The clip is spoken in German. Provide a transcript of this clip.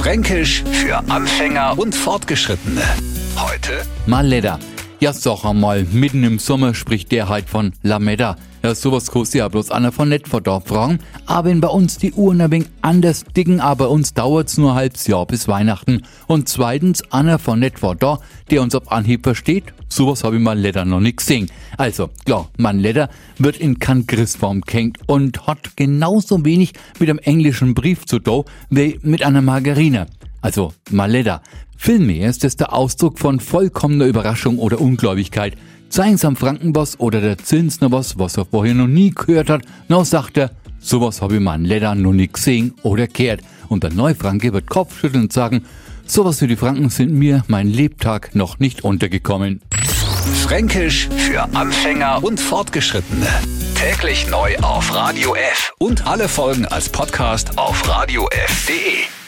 Fränkisch für Anfänger und Fortgeschrittene. Heute Maleda. Ja, sag einmal, mitten im Sommer spricht der halt von Lameda. Ja, sowas kostet ja bloß einer von da fragen. Aber wenn bei uns die Uhren ein wenig anders dicken, aber uns dauert's nur ein halbes Jahr bis Weihnachten. Und zweitens, einer von da, der uns auf Anhieb versteht. Sowas habe ich mal leider noch nicht gesehen. Also, klar, man Leder wird in Kant-Christform kennt und hat genauso wenig mit einem englischen Brief zu tun wie mit einer Margarine. Also, Maleda. Vielmehr ist es der Ausdruck von vollkommener Überraschung oder Ungläubigkeit. Zeigen's am Frankenboss oder der Zinsner was, er vorher noch nie gehört hat, noch sagt er, sowas habe ich mal Leder noch nie gesehen oder kehrt. Und der Neufranke wird Kopfschütteln sagen, sowas wie die Franken sind mir mein Lebtag noch nicht untergekommen. Fränkisch für Anfänger und Fortgeschrittene. Täglich neu auf Radio F und alle Folgen als Podcast auf radiof.de.